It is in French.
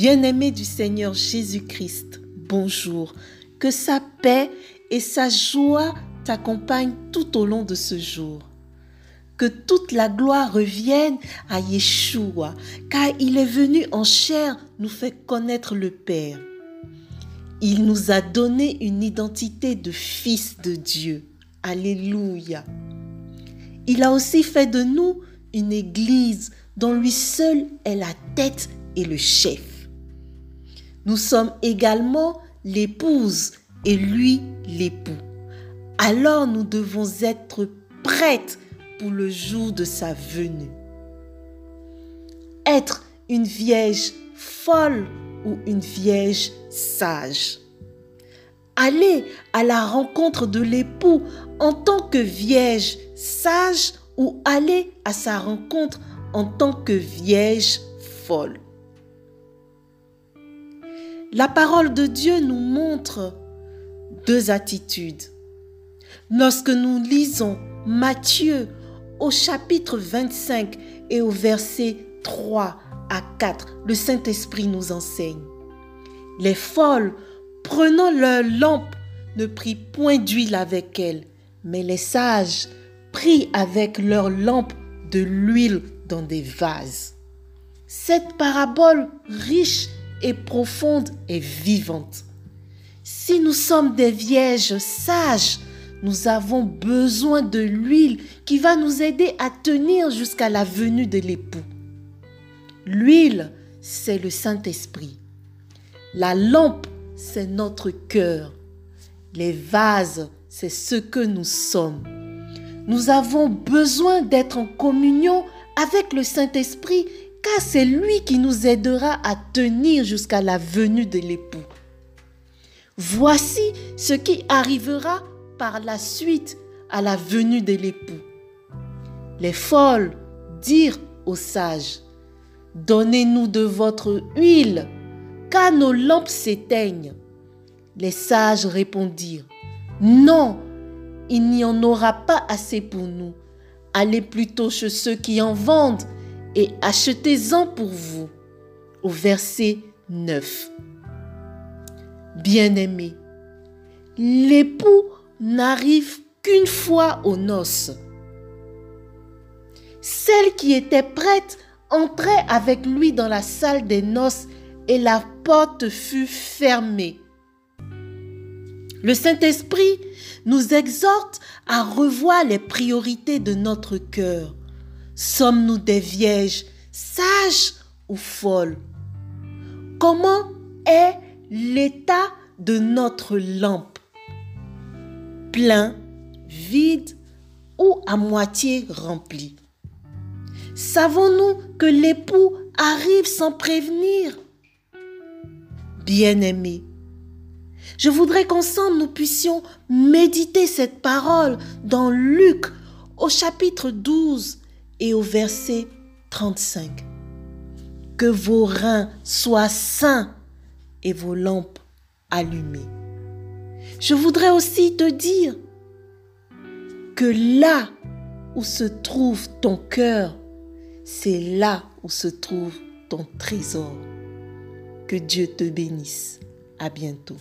Bien-aimé du Seigneur Jésus-Christ, bonjour. Que sa paix et sa joie t'accompagnent tout au long de ce jour. Que toute la gloire revienne à Yeshua, car il est venu en chair nous faire connaître le Père. Il nous a donné une identité de fils de Dieu. Alléluia. Il a aussi fait de nous une église dont lui seul est la tête et le chef. Nous sommes également l'épouse et lui l'époux. Alors nous devons être prêtes pour le jour de sa venue. Être une vierge folle ou une vierge sage. Aller à la rencontre de l'époux en tant que vierge sage ou aller à sa rencontre en tant que vierge folle. La parole de Dieu nous montre deux attitudes. Lorsque nous lisons Matthieu au chapitre 25 et au verset 3 à 4, le Saint-Esprit nous enseigne. Les folles, prenant leur lampe, ne prit point d'huile avec elles, mais les sages prit avec leur lampe de l'huile dans des vases. Cette parabole riche et profonde est vivante. Si nous sommes des vierges sages, nous avons besoin de l'huile qui va nous aider à tenir jusqu'à la venue de l'époux. L'huile, c'est le Saint-Esprit. La lampe, c'est notre cœur. Les vases, c'est ce que nous sommes. Nous avons besoin d'être en communion avec le Saint-Esprit car c'est lui qui nous aidera à tenir jusqu'à la venue de l'époux. Voici ce qui arrivera par la suite à la venue de l'époux. Les folles dirent aux sages, Donnez-nous de votre huile, car nos lampes s'éteignent. Les sages répondirent, Non, il n'y en aura pas assez pour nous. Allez plutôt chez ceux qui en vendent et achetez-en pour vous. Au verset 9. Bien-aimé, l'époux n'arrive qu'une fois aux noces. Celle qui était prête entrait avec lui dans la salle des noces et la porte fut fermée. Le Saint-Esprit nous exhorte à revoir les priorités de notre cœur. Sommes-nous des vierges sages ou folles? Comment est l'état de notre lampe? Plein, vide ou à moitié rempli? Savons-nous que l'époux arrive sans prévenir? Bien-aimés, je voudrais qu'ensemble nous puissions méditer cette parole dans Luc au chapitre 12 et au verset 35. Que vos reins soient sains et vos lampes allumées. Je voudrais aussi te dire que là où se trouve ton cœur, c'est là où se trouve ton trésor. Que Dieu te bénisse. À bientôt.